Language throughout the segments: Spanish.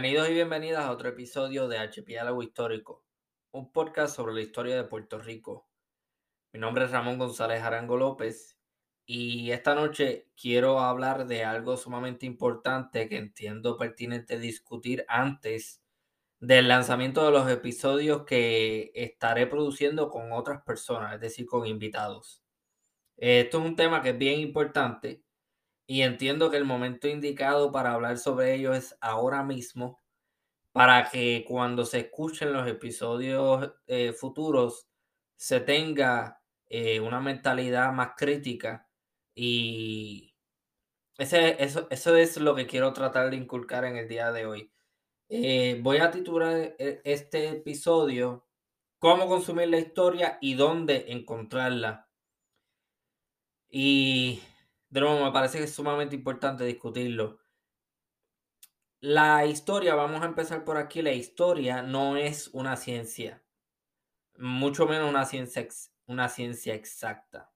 Bienvenidos y bienvenidas a otro episodio de Archipiélago Histórico, un podcast sobre la historia de Puerto Rico. Mi nombre es Ramón González Arango López y esta noche quiero hablar de algo sumamente importante que entiendo pertinente discutir antes del lanzamiento de los episodios que estaré produciendo con otras personas, es decir, con invitados. Esto es un tema que es bien importante y entiendo que el momento indicado para hablar sobre ello es ahora mismo, para que cuando se escuchen los episodios eh, futuros se tenga eh, una mentalidad más crítica y ese, eso, eso es lo que quiero tratar de inculcar en el día de hoy. Eh, voy a titular este episodio Cómo consumir la historia y dónde encontrarla. Y de nuevo, me parece que es sumamente importante discutirlo. La historia, vamos a empezar por aquí, la historia no es una ciencia, mucho menos una ciencia, una ciencia exacta.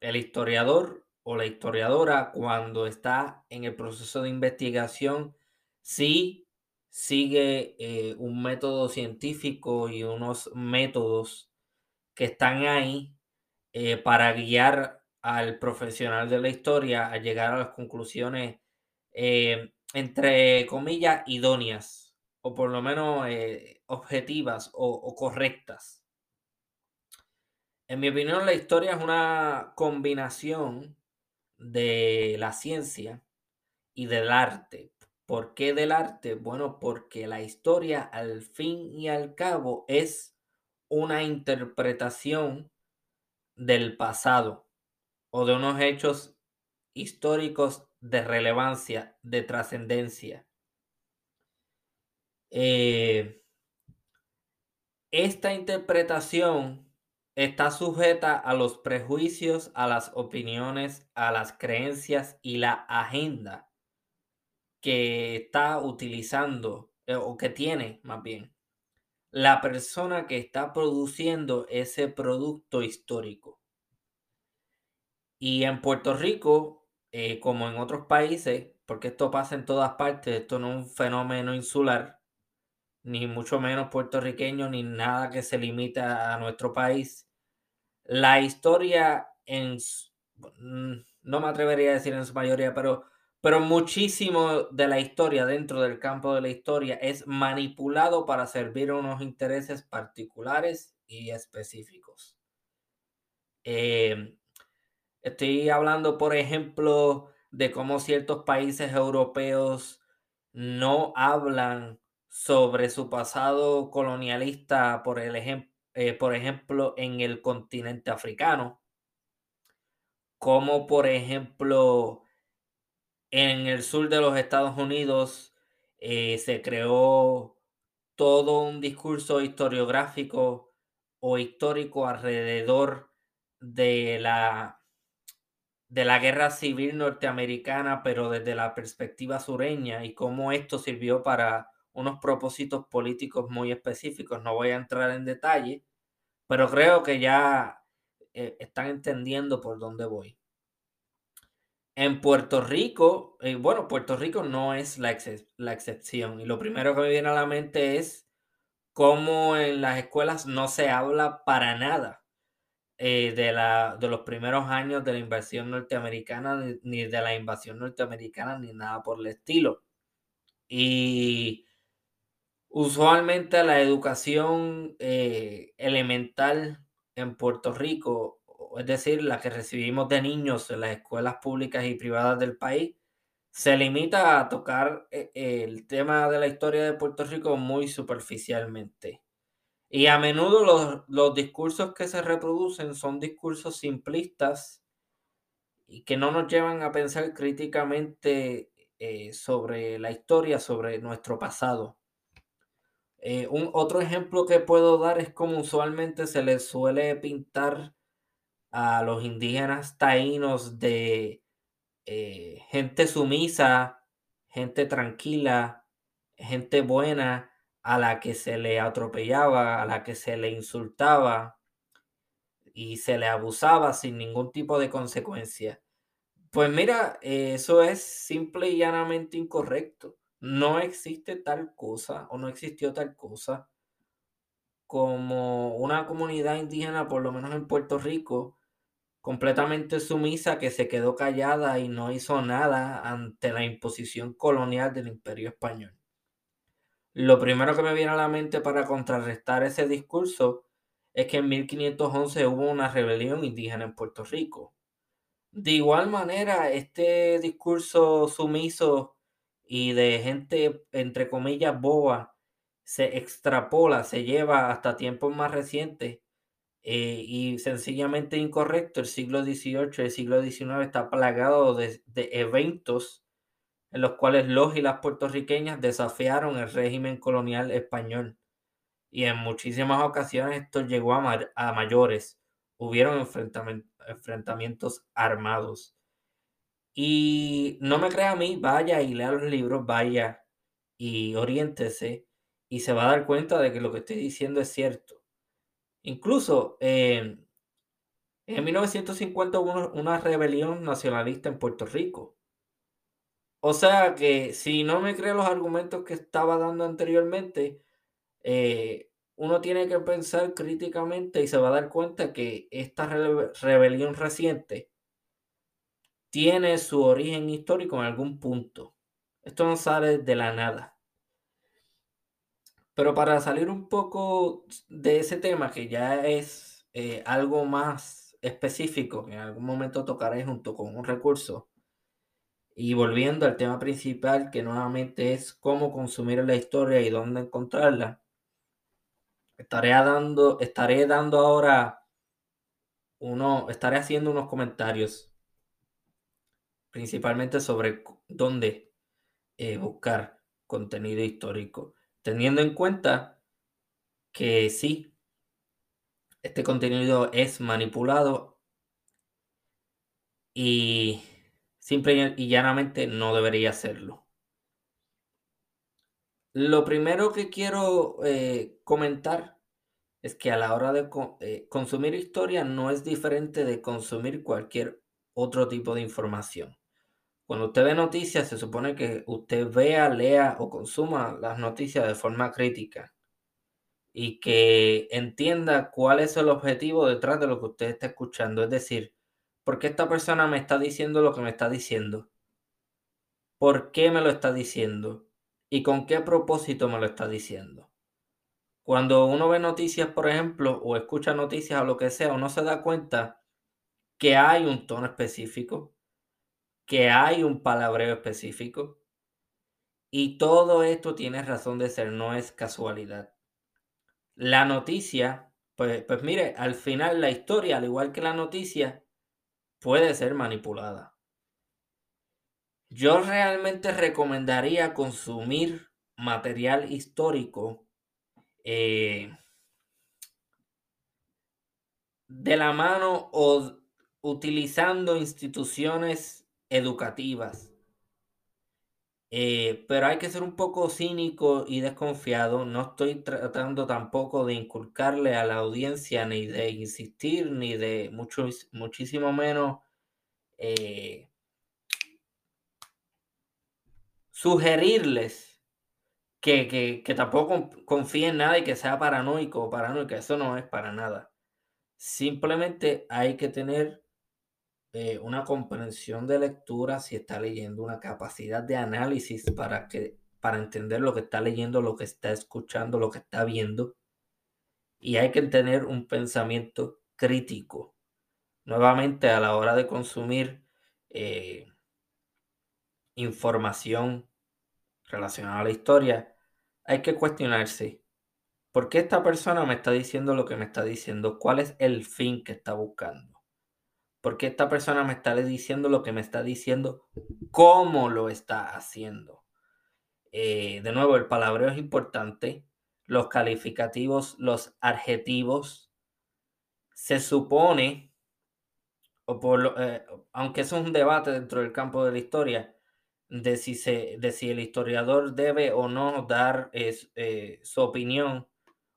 El historiador o la historiadora, cuando está en el proceso de investigación, sí sigue eh, un método científico y unos métodos que están ahí eh, para guiar al profesional de la historia a llegar a las conclusiones, eh, entre comillas, idóneas, o por lo menos eh, objetivas o, correctas. En mi opinión, la historia es una combinación de la ciencia y del arte. ¿Por qué del arte? Bueno, porque la historia al fin y al cabo es una interpretación del pasado o de unos hechos históricos de relevancia, de trascendencia. Eh, esta interpretación está sujeta a los prejuicios, a las opiniones, a las creencias y la agenda que está utilizando eh, o que tiene más bien la persona que está produciendo ese producto histórico. Y en Puerto Rico, eh, como en otros países, porque esto pasa en todas partes, esto no es un fenómeno insular, ni mucho menos puertorriqueño, ni nada que se limita a nuestro país. La historia en, mm, no me atrevería a decir en su mayoría, pero, pero muchísimo de la historia dentro del campo de la historia es manipulado para servir a unos intereses particulares y específicos. Eh, Estoy hablando, por ejemplo, de cómo ciertos países europeos no hablan sobre su pasado colonialista, por, el eh, por ejemplo, en el continente africano, como por ejemplo en el sur de los Estados Unidos eh, se creó todo un discurso historiográfico o histórico alrededor de la de la guerra civil norteamericana, pero desde la perspectiva sureña y cómo esto sirvió para unos propósitos políticos muy específicos. No voy a entrar en detalle, pero creo que ya eh, están entendiendo por dónde voy. En Puerto Rico, eh, bueno, Puerto Rico no es la, la excepción y lo primero que me viene a la mente es cómo en las escuelas no se habla para nada eh, de, la, de los primeros años de la invasión norteamericana, ni, de la invasión norteamericana, ni nada por el estilo. Y usualmente la educación eh, elemental en Puerto Rico, es decir, la que recibimos de niños en las escuelas públicas y privadas del país, se limita a tocar eh, el tema de la historia de Puerto Rico muy superficialmente. Y a menudo los, discursos que se reproducen son discursos simplistas y que no nos llevan a pensar críticamente eh, sobre la historia, sobre nuestro pasado. Eh, un, otro ejemplo que puedo dar es como usualmente se les suele pintar a los indígenas taínos de eh, gente sumisa, gente tranquila, gente buena, a la que se le atropellaba, a la que se le insultaba y se le abusaba sin ningún tipo de consecuencia. Pues mira, eso es simple y llanamente incorrecto. no existe tal cosa o no existió tal cosa como una comunidad indígena, por lo menos en Puerto Rico, completamente sumisa que se quedó callada y no hizo nada ante la imposición colonial del imperio español. Lo primero que me viene a la mente para contrarrestar ese discurso es que en 1511 hubo una rebelión indígena en Puerto Rico. De igual manera, este discurso sumiso y de gente, entre comillas, boba, se extrapola, se lleva hasta tiempos más recientes eh, y sencillamente incorrecto. El siglo XVIII, el siglo XIX está plagado de, de eventos en los cuales los y las puertorriqueñas desafiaron el régimen colonial español. Y en muchísimas ocasiones esto llegó a, a mayores. Hubieron enfrentamientos armados. Y no me crea a mí, vaya y lea los libros, vaya y oriéntese y se va a dar cuenta de que lo que estoy diciendo es cierto. Incluso eh, en 1950 hubo una rebelión nacionalista en Puerto Rico. O sea que si no me cree los argumentos que estaba dando anteriormente, eh, uno tiene que pensar críticamente y se va a dar cuenta que esta rebelión reciente tiene su origen histórico en algún punto. Esto no sale de la nada. Pero para salir un poco de ese tema, que ya es eh, algo más específico, que en algún momento tocaré junto con un recurso, y volviendo al tema principal, que nuevamente es cómo consumir la historia y dónde encontrarla, estaré dando, estaré dando ahora uno, estaré haciendo unos comentarios principalmente sobre dónde eh, buscar contenido histórico, teniendo en cuenta que sí, este contenido es manipulado y simple y llanamente no debería serlo. Lo primero que quiero eh, comentar es que a la hora de eh, consumir historia no es diferente de consumir cualquier otro tipo de información. Cuando usted ve noticias, se supone que usted vea, lea o consuma las noticias de forma crítica y que entienda cuál es el objetivo detrás de lo que usted está escuchando. Es decir, ¿por qué esta persona me está diciendo lo que me está diciendo? ¿Por qué me lo está diciendo? ¿Y con qué propósito me lo está diciendo? Cuando uno ve noticias, por ejemplo, o escucha noticias o lo que sea, uno se da cuenta que hay un tono específico, que hay un palabreo específico y todo esto tiene razón de ser, no es casualidad. La noticia, pues, pues mire, al final la historia, al igual que la noticia, puede ser manipulada. Yo realmente recomendaría consumir material histórico eh, de la mano o utilizando instituciones educativas. Eh, pero hay que ser un poco cínico y desconfiado. No estoy tratando tampoco de inculcarle a la audiencia ni de insistir, ni de mucho, muchísimo menos eh, sugerirles que, que, tampoco confíen en nada y que sea paranoico o paranoica. Eso no es para nada. Simplemente hay que tener eh, una comprensión de lectura, si está leyendo, una capacidad de análisis para, que, para entender lo que está leyendo, lo que está escuchando, lo que está viendo. Y hay que tener un pensamiento crítico. Nuevamente, a la hora de consumir eh, información relacionada a la historia, hay que cuestionarse, ¿por qué esta persona me está diciendo lo que me está diciendo? ¿Cuál es el fin que está buscando? Porque esta persona me está diciendo lo que me está diciendo, cómo lo está haciendo. Eh, de nuevo, el palabreo es importante. Los calificativos, los adjetivos, se supone, o por eh, aunque eso es un debate dentro del campo de la historia, de si, se, de si el historiador debe o no dar eh, su opinión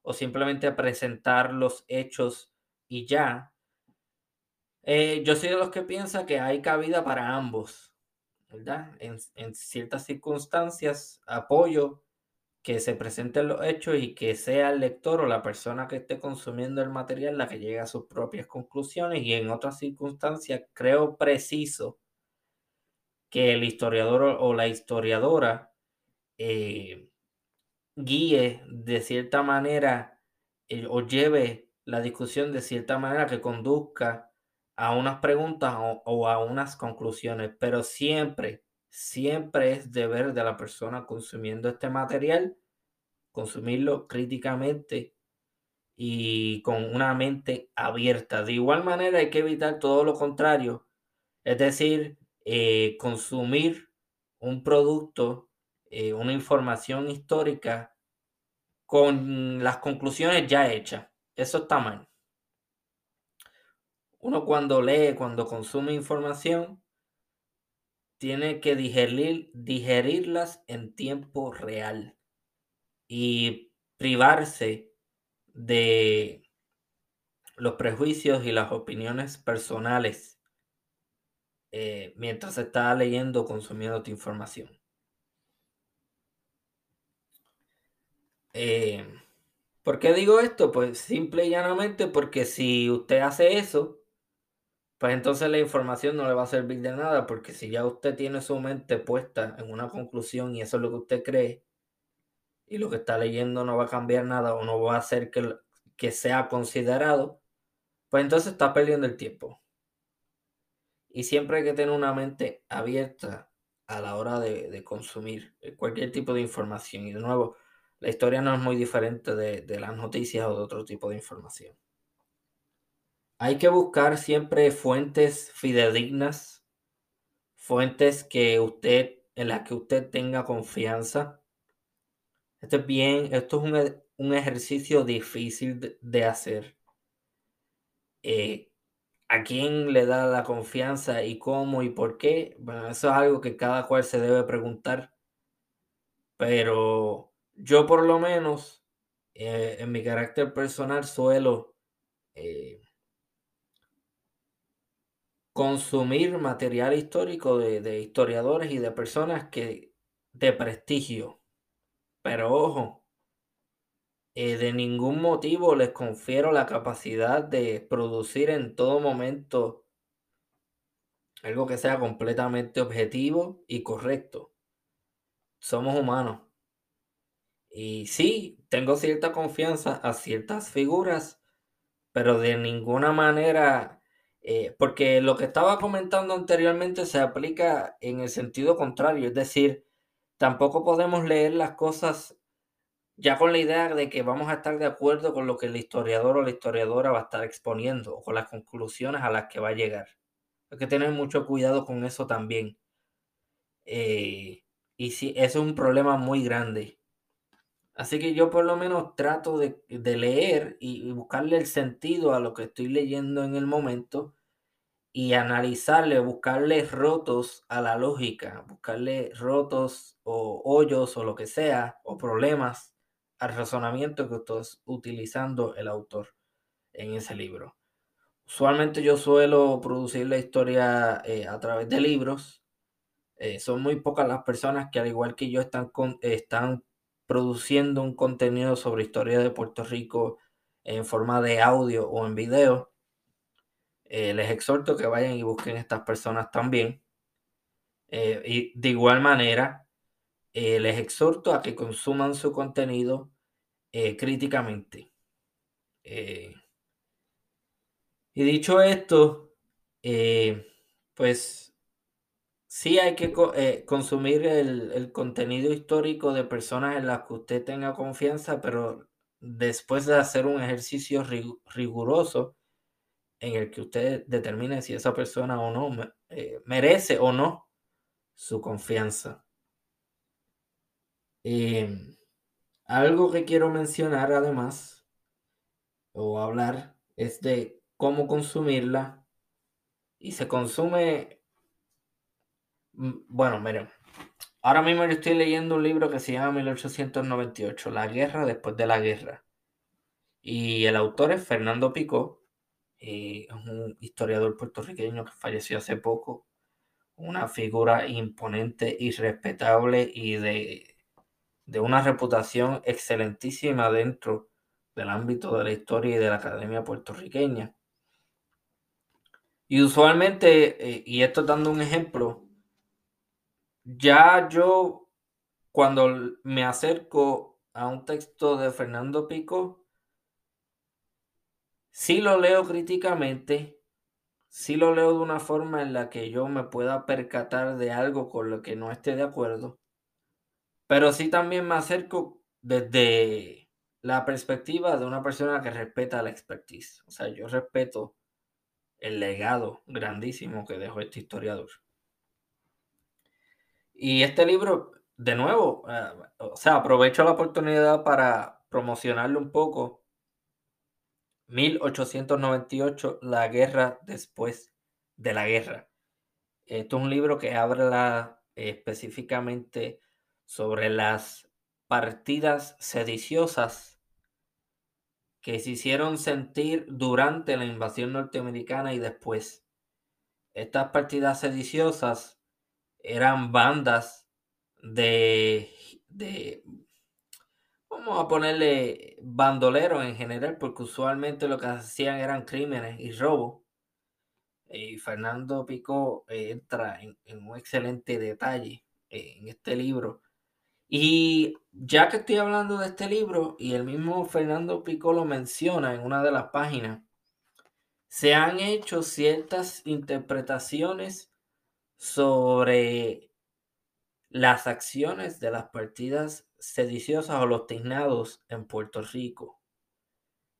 o simplemente presentar los hechos y ya, eh, yo soy de los que piensa que hay cabida para ambos. ¿verdad? En, en ciertas circunstancias apoyo que se presenten los hechos y que sea el lector o la persona que esté consumiendo el material la que llegue a sus propias conclusiones y en otras circunstancias creo preciso que el historiador o la historiadora eh, guíe de cierta manera eh, o lleve la discusión de cierta manera que conduzca a unas preguntas o, a unas conclusiones, pero siempre, siempre es deber de la persona consumiendo este material consumirlo críticamente y con una mente abierta. De igual manera hay que evitar todo lo contrario, es decir, eh, consumir un producto, eh, una información histórica con las conclusiones ya hechas. Eso está mal. Uno cuando lee, cuando consume información, tiene que digerir, digerirlas en tiempo real y privarse de los prejuicios y las opiniones personales eh, mientras está leyendo o consumiendo tu información. Eh, ¿Por qué digo esto? Pues simple y llanamente porque si usted hace eso, pues entonces la información no le va a servir de nada, porque si ya usted tiene su mente puesta en una conclusión y eso es lo que usted cree, y lo que está leyendo no va a cambiar nada o no va a hacer que, que sea considerado, pues entonces está perdiendo el tiempo. Y siempre hay que tener una mente abierta a la hora de, consumir cualquier tipo de información. Y de nuevo, la historia no es muy diferente de, de las noticias o de otro tipo de información. Hay que buscar siempre fuentes fidedignas, fuentes que usted, en las que usted tenga confianza. Esto es bien, esto es un, ejercicio difícil de, hacer. Eh, ¿A quién le da la confianza y cómo y por qué? Bueno, eso es algo que cada cual se debe preguntar. Pero yo por lo menos, eh, en mi carácter personal, suelo eh, consumir material histórico de, historiadores y de personas que de prestigio pero ojo, eh, de ningún motivo les confiero la capacidad de producir en todo momento algo que sea completamente objetivo y correcto. Somos humanos. Y sí, tengo cierta confianza a ciertas figuras, pero de ninguna manera, eh, porque lo que estaba comentando anteriormente se aplica en el sentido contrario, es decir, tampoco podemos leer las cosas ya con la idea de que vamos a estar de acuerdo con lo que el historiador o la historiadora va a estar exponiendo o con las conclusiones a las que va a llegar. Hay que tener mucho cuidado con eso también. Eh, y sí, eso es un problema muy grande. Así que yo por lo menos trato de, leer y buscarle el sentido a lo que estoy leyendo en el momento y analizarle, buscarle rotos a la lógica, buscarle rotos o hoyos o lo que sea, o problemas al razonamiento que está utilizando el autor en ese libro. Usualmente yo suelo producir la historia eh, a través de libros. Eh, son muy pocas las personas que al igual que yo están, están produciendo un contenido sobre historia de Puerto Rico en forma de audio o en video. Eh, les exhorto que vayan y busquen estas personas también. Eh, y de igual manera, eh, les exhorto a que consuman su contenido críticamente. y dicho esto, pues sí hay que consumir el, contenido histórico de personas en las que usted tenga confianza, pero después de hacer un ejercicio riguroso en el que usted determine si esa persona o no eh, merece o no su confianza. Em, algo que quiero mencionar además o hablar es de cómo consumirla y se consume bueno, miren, ahora mismo yo estoy leyendo un libro que se llama 1898, La guerra después de la guerra. Y el autor es Fernando Picó, eh, es un historiador puertorriqueño que falleció hace poco, una figura imponente y respetable y de, de una reputación excelentísima dentro del ámbito de la historia y de la academia puertorriqueña. Y usualmente, eh, y esto dando un ejemplo, ya yo cuando me acerco a un texto de Fernando Pico, sí lo leo críticamente, sí lo leo de una forma en la que yo me pueda percatar de algo con lo que no esté de acuerdo, pero sí también me acerco desde la perspectiva de una persona que respeta la expertise. O sea, yo respeto el legado grandísimo que dejó este historiador. Y este libro, de nuevo, eh, o sea, aprovecho la oportunidad para promocionarlo un poco. 1898, La guerra después de la guerra. Esto es un libro que habla específicamente sobre las partidas sediciosas que se hicieron sentir durante la invasión norteamericana y después. Estas partidas sediciosas eran bandas de, de, vamos a ponerle bandoleros en general, porque usualmente lo que hacían eran crímenes y robos. Y Fernando Pico entra en, un excelente detalle en este libro. Y ya que estoy hablando de este libro, y el mismo Fernando Pico lo menciona en una de las páginas, se han hecho ciertas interpretaciones sobre las acciones de las partidas sediciosas o los tiznados en Puerto Rico.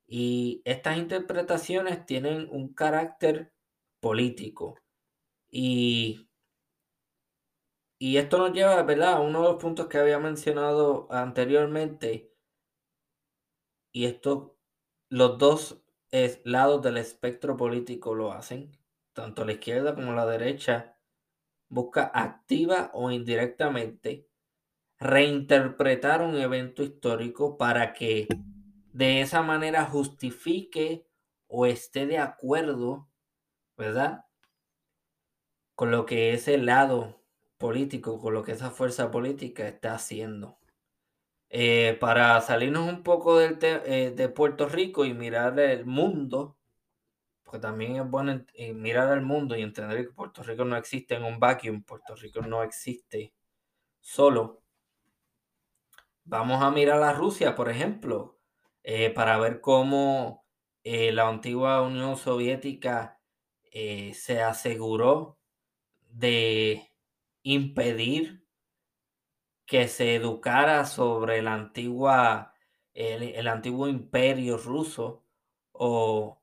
Y estas interpretaciones tienen un carácter político. Y, y esto nos lleva, a uno de los puntos que había mencionado anteriormente. Y esto, los dos lados del espectro político lo hacen, tanto la izquierda como la derecha busca activa o indirectamente reinterpretar un evento histórico para que de esa manera justifique o esté de acuerdo, ¿verdad? Con lo que ese lado político, con lo que esa fuerza política está haciendo. Eh, para salirnos un poco del eh, de Puerto Rico y mirar el mundo, porque también es bueno eh, mirar al mundo y entender que Puerto Rico no existe en un vacuum, Puerto Rico no existe solo. Vamos a mirar a Rusia, por ejemplo, eh, para ver cómo eh, la antigua Unión Soviética se aseguró de impedir que se educara sobre la antigua, el antiguo imperio ruso o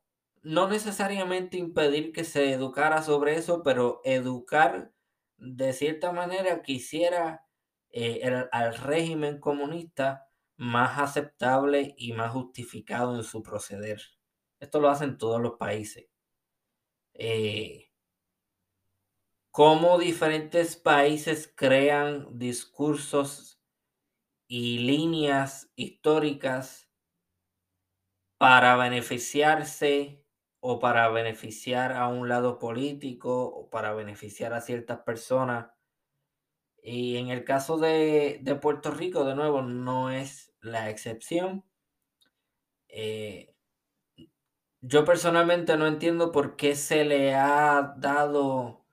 no necesariamente impedir que se educara sobre eso, pero educar de cierta manera que hiciera eh, al régimen comunista más aceptable y más justificado en su proceder. Esto lo hacen todos los países. Eh, cómo diferentes países crean discursos y líneas históricas para beneficiarse o para beneficiar a un lado político o para beneficiar a ciertas personas. Y en el caso de, Puerto Rico, de nuevo, no es la excepción. Eh, yo personalmente no entiendo por qué se le ha dado,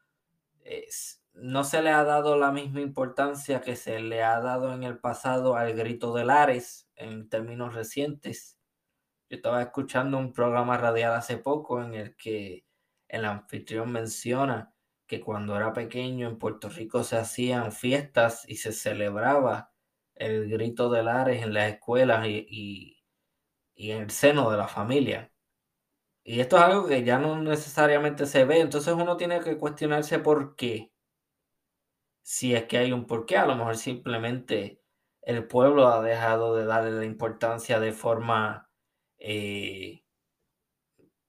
no se le ha dado la misma importancia que se le ha dado en el pasado al grito de Lares en términos recientes. Yo estaba escuchando un programa radial hace poco en el que el anfitrión menciona que cuando era pequeño en Puerto Rico se hacían fiestas y se celebraba el grito de Lares en las escuelas y, en el seno de la familia. Y esto es algo que ya no necesariamente se ve, entonces uno tiene que cuestionarse por qué. Si es que hay un porqué, a lo mejor simplemente el pueblo ha dejado de darle la importancia de forma eh,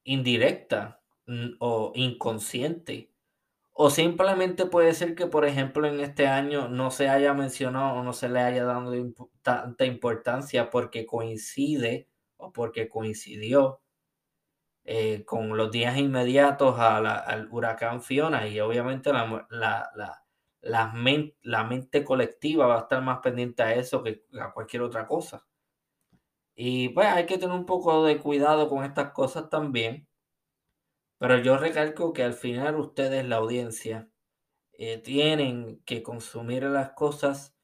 indirecta o inconsciente. O simplemente puede ser que, por ejemplo, en este año no se haya mencionado o no se le haya dado tanta importancia porque coincide o porque coincidió eh, con los días inmediatos al huracán Fiona y obviamente la, la, la, la, la mente colectiva va a estar más pendiente a eso que a cualquier otra cosa. Y pues hay que tener un poco de cuidado con estas cosas también. Pero yo recalco que al final ustedes, la audiencia, eh, tienen que consumir las cosas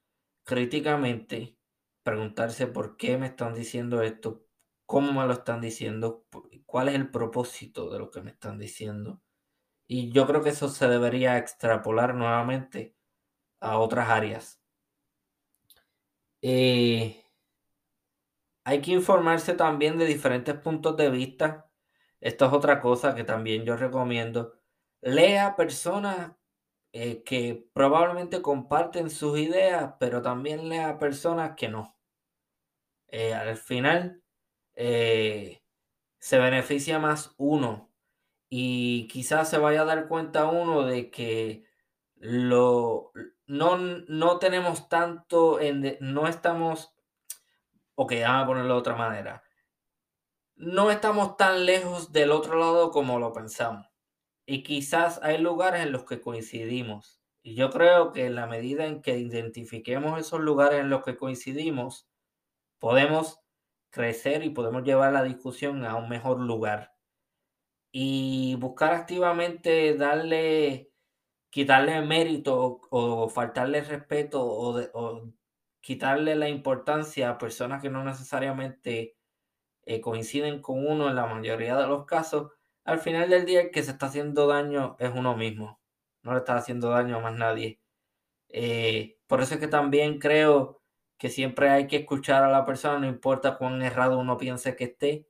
críticamente, preguntarse por qué me están diciendo esto, cómo me lo están diciendo, cuál es el propósito de lo que me están diciendo. Y yo creo que eso se debería extrapolar nuevamente a otras áreas. Eh, hay que informarse también de diferentes puntos de vista. Esto es otra cosa que también yo recomiendo. Lea personas eh, que probablemente comparten sus ideas, pero también lea personas que no. Eh, al final eh, se beneficia más uno y quizás se vaya a dar cuenta uno de que lo, no, no tenemos tanto, en, no estamos, ok, a ponerlo de otra manera, no estamos tan lejos del otro lado como lo pensamos. Y quizás hay lugares en los que coincidimos. Y yo creo que en la medida en que identifiquemos esos lugares en los que coincidimos, podemos crecer y podemos llevar la discusión a un mejor lugar. Y buscar activamente darle, quitarle mérito o, faltarle respeto o, quitarle la importancia a personas que no necesariamente eh, coinciden con uno en la mayoría de los casos, al final del día el que se está haciendo daño es uno mismo, no le está haciendo daño a más nadie. Eh, por eso es que también creo que siempre hay que escuchar a la persona, no importa cuán errado uno piense que esté.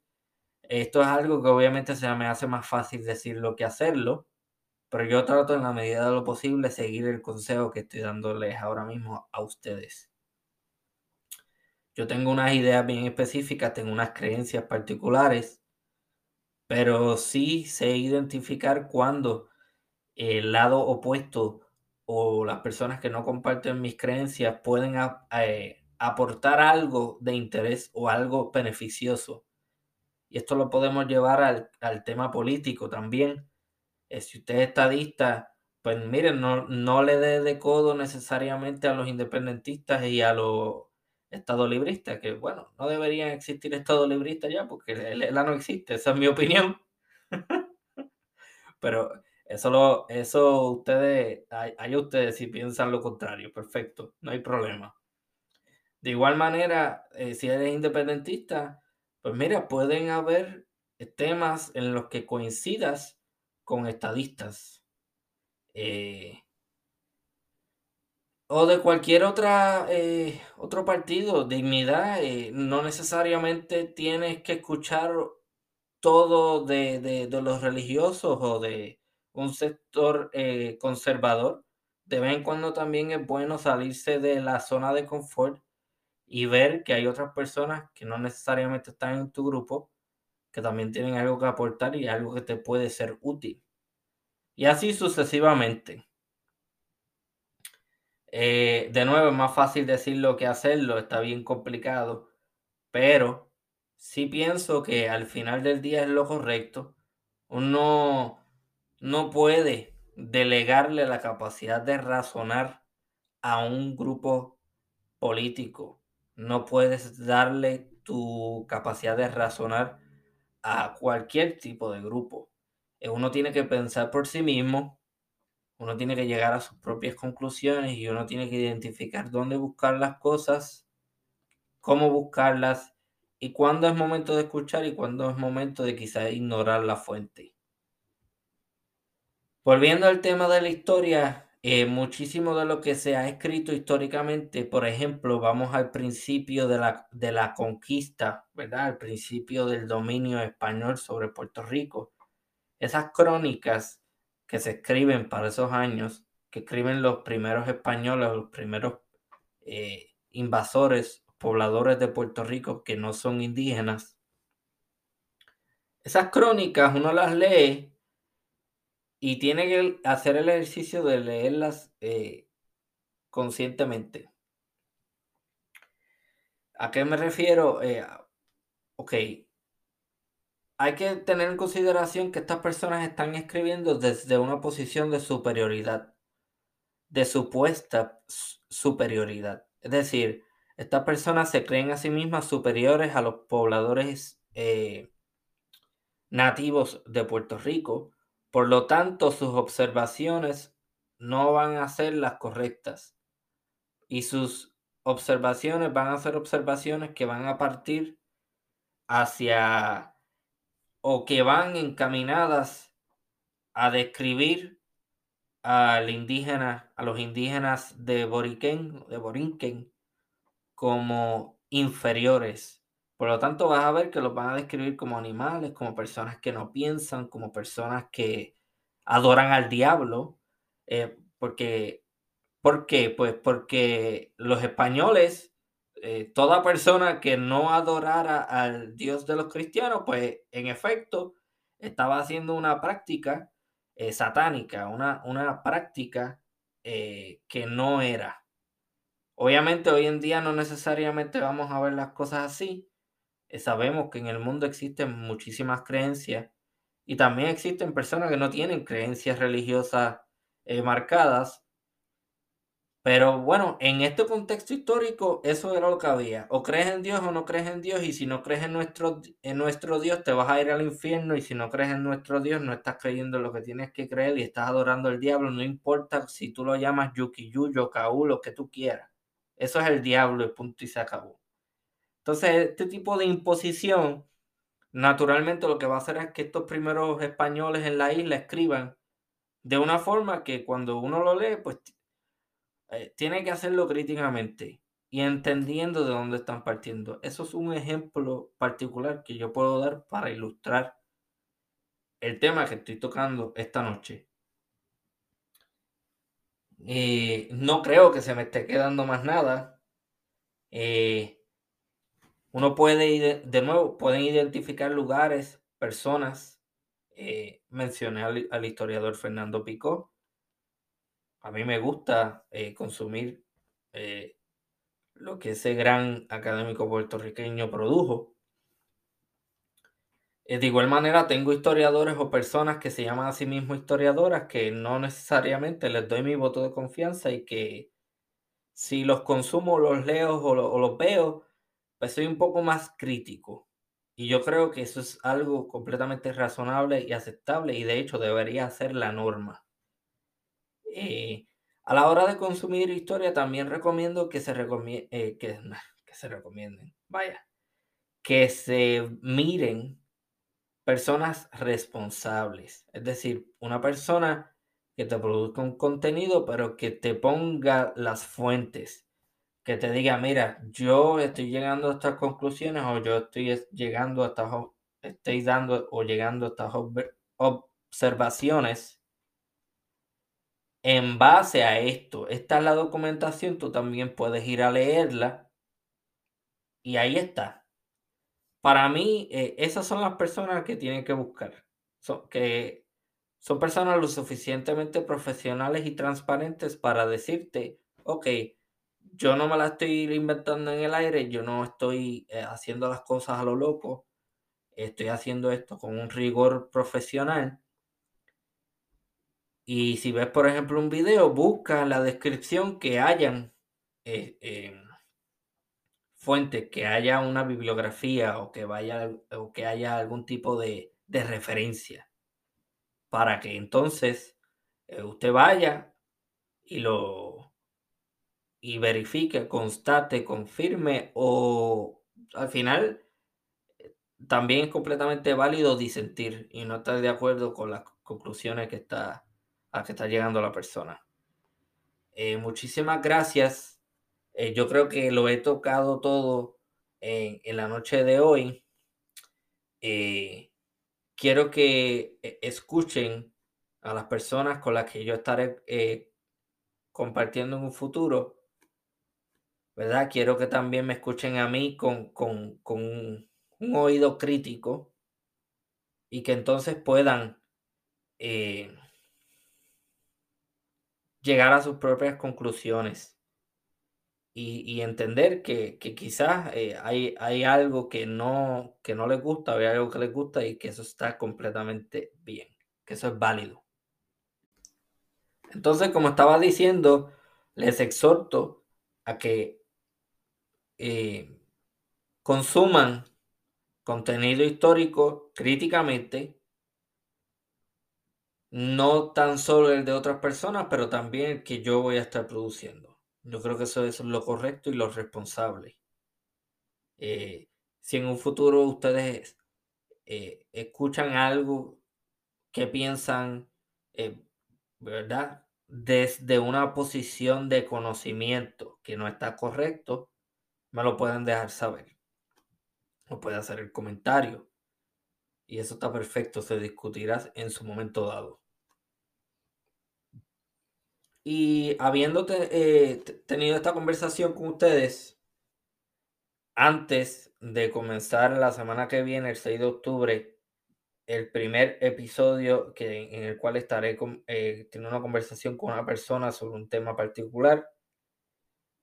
Esto es algo que obviamente se me hace más fácil decirlo que hacerlo, pero yo trato en la medida de lo posible seguir el consejo que estoy dándoles ahora mismo a ustedes. Yo tengo unas ideas bien específicas, tengo unas creencias particulares pero sí sé identificar cuando el lado opuesto o las personas que no comparten mis creencias pueden eh, aportar algo de interés o algo beneficioso. Y esto lo podemos llevar al, tema político también. Eh, si usted es estadista, pues miren, no, no le dé de codo necesariamente a los independentistas y a los Estado librista, que bueno, no deberían existir Estado librista ya porque la no existe, esa es mi opinión. Pero eso lo, eso ustedes, hay, ustedes si piensan lo contrario, perfecto, no hay problema. De igual manera, eh, si eres independentista, pues mira, pueden haber temas en los que coincidas con estadistas. Eh, o de cualquier otra, eh, otro partido, dignidad, eh, no necesariamente tienes que escuchar todo de, los religiosos o de un sector eh, conservador. De vez en cuando también es bueno salirse de la zona de confort y ver que hay otras personas que no necesariamente están en tu grupo, que también tienen algo que aportar y algo que te puede ser útil. Y así sucesivamente. Eh, de nuevo, es más fácil decirlo que hacerlo, está bien complicado, pero sí pienso que al final del día es lo correcto. Uno no puede delegarle la capacidad de razonar a un grupo político. No puedes darle tu capacidad de razonar a cualquier tipo de grupo. Uno tiene que pensar por sí mismo uno tiene que llegar a sus propias conclusiones y uno tiene que identificar dónde buscar las cosas, cómo buscarlas y cuándo es momento de escuchar y cuándo es momento de quizá ignorar la fuente. Volviendo al tema de la historia, eh, muchísimo de lo que se ha escrito históricamente, por ejemplo, vamos al principio de la, de la conquista, ¿verdad? Al principio del dominio español sobre Puerto Rico. Esas crónicas que se escriben para esos años, que escriben los primeros españoles, los primeros eh, invasores, pobladores de Puerto Rico que no son indígenas. Esas crónicas uno las lee y tiene que hacer el ejercicio de leerlas eh, conscientemente. ¿A qué me refiero? Eh, ok, hay que tener en consideración que estas personas están escribiendo desde una posición de superioridad, de supuesta superioridad. Es decir, estas personas se creen a sí mismas superiores a los pobladores eh, nativos de Puerto Rico. Por lo tanto, sus observaciones no van a ser las correctas. Y sus observaciones van a ser observaciones que van a partir hacia o que van encaminadas a describir al indígena, a los indígenas de Boriquén, de Borinquen, como inferiores. Por lo tanto, vas a ver que los van a describir como animales, como personas que no piensan, como personas que adoran al diablo, eh, porque, ¿por qué? Pues porque los españoles, eh, toda persona que no adorara al Dios de los cristianos, pues en efecto estaba haciendo una práctica eh, satánica, una, una práctica que no era. Obviamente hoy en día no necesariamente vamos a ver las cosas así. Eh, sabemos que en el mundo existen muchísimas creencias y también existen personas que no tienen creencias religiosas eh, marcadas. Pero bueno, en este contexto histórico eso era lo que había. O crees en Dios o no crees en Dios y si no crees en nuestro, en nuestro Dios te vas a ir al infierno y si no crees en nuestro Dios no estás creyendo en lo que tienes que creer y estás adorando al diablo. No importa si tú lo llamas Yukiyu, Kaú, lo que tú quieras. Eso es el diablo, el punto y se acabó. Entonces, este tipo de imposición, naturalmente lo que va a hacer es que estos primeros españoles en la isla escriban de una forma que cuando uno lo lee, pues eh, tiene que hacerlo críticamente y entendiendo de dónde están partiendo. Eso es un ejemplo particular que yo puedo dar para ilustrar el tema que estoy tocando esta noche. Eh, no creo que se me esté quedando más nada. Eh, uno puede, de nuevo, pueden identificar lugares, personas. Eh, mencioné al, historiador Fernando Picó. A mí me gusta consumir lo que ese gran académico puertorriqueño produjo. Eh, de igual manera, tengo historiadores o personas que se llaman a sí mismos historiadoras que no necesariamente les doy mi voto de confianza y que si los consumo, los leo o, los veo, pues soy un poco más crítico. Y yo creo que eso es algo completamente razonable y aceptable y de hecho debería ser la norma. Eh, a la hora de consumir historia también recomiendo que se, eh, que, se recomienden, vaya, que se miren personas responsables. Es decir, una persona que te produzca un contenido, pero que te ponga las fuentes. Que te diga, mira, yo estoy llegando a estas conclusiones o yo estoy llegando a estas, estoy dando o llegando a estas observaciones en base a esto. Esta es la documentación, tú también puedes ir a leerla y ahí está. Para mí, eh, esas son las personas que tienen que buscar. Son, que son personas lo suficientemente profesionales y transparentes para decirte, ok, yo no me la estoy inventando en el aire, yo no estoy eh, haciendo las cosas a lo loco, estoy haciendo esto con un rigor profesional. Y si ves, por ejemplo, un video, busca la descripción que hayan eh, fuente, que haya una bibliografía o que, vaya, o que haya algún tipo de, referencia para que entonces eh, usted vaya y lo y verifique, constate, confirme o al final eh, también es completamente válido disentir y no estar de acuerdo con las conclusiones que está, a que está llegando la persona. Eh, muchísimas gracias eh, yo creo que lo he tocado todo en, la noche de hoy. Eh, quiero que eh, escuchen a las personas con las que yo estaré compartiendo en un futuro. ¿Verdad? Quiero que también me escuchen a mí con, un, oído crítico y que entonces puedan llegar a sus propias conclusiones. y, entender que, quizás eh, hay, algo que no, que no les gusta, hay algo que les gusta y que eso está completamente bien, que eso es válido. Entonces, como estaba diciendo, les exhorto a que eh, consuman contenido histórico críticamente, no tan solo el de otras personas, pero también el que yo voy a estar produciendo. Yo creo que eso es lo correcto y lo responsable. Eh, si en un futuro ustedes eh, escuchan algo que piensan, eh, ¿verdad? Desde una posición de conocimiento que no está correcto, me lo pueden dejar saber. O puede hacer el comentario. Y eso está perfecto, se discutirá en su momento dado. Y habiendo eh, tenido esta conversación con ustedes, antes de comenzar la semana que viene, el 6 de octubre, el primer episodio que, en el cual estaré con, eh, teniendo una conversación con una persona sobre un tema particular,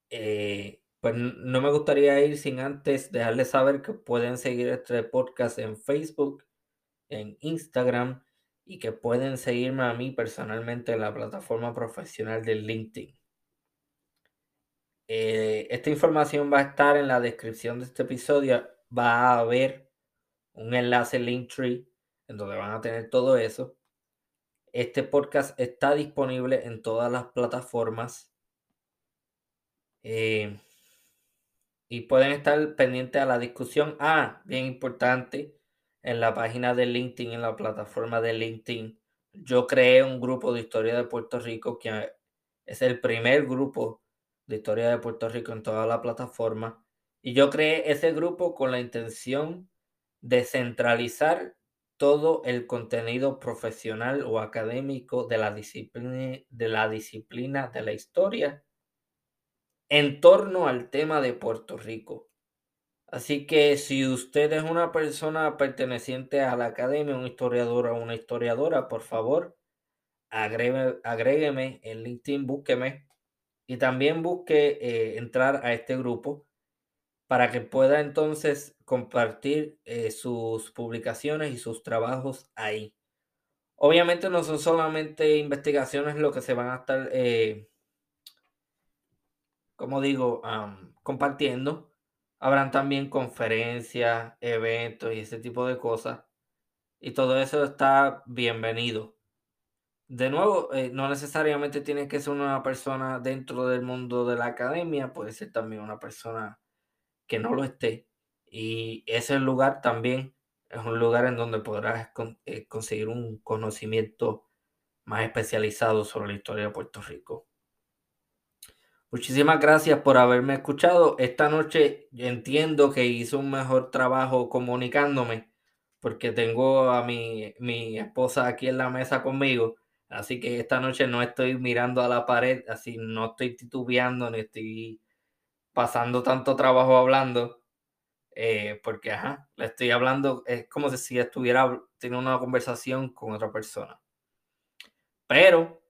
eh, pues no me gustaría ir sin antes dejarles saber que pueden seguir este podcast en Facebook, en Instagram y que pueden seguirme a mí personalmente en la plataforma profesional de LinkedIn. Eh, esta información va a estar en la descripción de este episodio. Va a haber un enlace Linktree en donde van a tener todo eso. Este podcast está disponible en todas las plataformas. Eh, y pueden estar pendientes a la discusión. Ah, bien importante en la página de LinkedIn, en la plataforma de LinkedIn, yo creé un grupo de historia de Puerto Rico que es el primer grupo de historia de Puerto Rico en toda la plataforma. Y yo creé ese grupo con la intención de centralizar todo el contenido profesional o académico de la disciplina de la, disciplina de la historia en torno al tema de Puerto Rico. Así que si usted es una persona perteneciente a la academia, un historiador o una historiadora, por favor, agrégueme, agrégueme en LinkedIn, búsqueme y también busque eh, entrar a este grupo para que pueda entonces compartir eh, sus publicaciones y sus trabajos ahí. Obviamente no son solamente investigaciones lo que se van a estar, eh, como digo, compartiendo Habrán también conferencias, eventos y ese tipo de cosas. Y todo eso está bienvenido. De nuevo, eh, no necesariamente tiene que ser una persona dentro del mundo de la academia, puede ser también una persona que no lo esté. Y ese lugar también es un lugar en donde podrás eh, conseguir un conocimiento más especializado sobre la historia de Puerto Rico. Muchísimas gracias por haberme escuchado. Esta noche entiendo que hice un mejor trabajo comunicándome porque tengo a mi, mi esposa aquí en la mesa conmigo. Así que esta noche no estoy mirando a la pared, así no estoy titubeando ni estoy pasando tanto trabajo hablando. Eh, porque, ajá, le estoy hablando, es como si estuviera teniendo una conversación con otra persona. Pero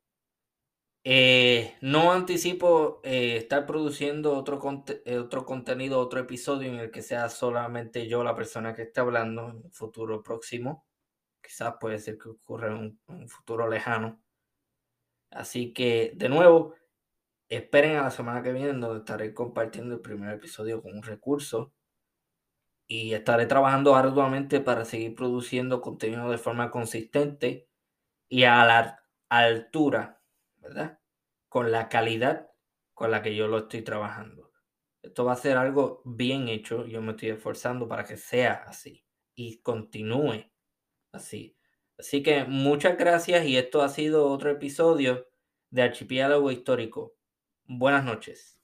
eh, no anticipo eh, estar produciendo otro, eh, otro contenido, otro episodio en el que sea solamente yo la persona que esté hablando en un futuro próximo. Quizás puede ser que ocurra en un, futuro lejano. Así que, de nuevo, esperen a la semana que viene donde estaré compartiendo el primer episodio con un recurso. Y estaré trabajando arduamente para seguir produciendo contenido de forma consistente y a la altura ¿verdad? Con la calidad con la que yo lo estoy trabajando. Esto va a ser algo bien hecho. Yo me estoy esforzando para que sea así y continúe así. Así que muchas gracias y esto ha sido otro episodio de Archipiélago Histórico. Buenas noches.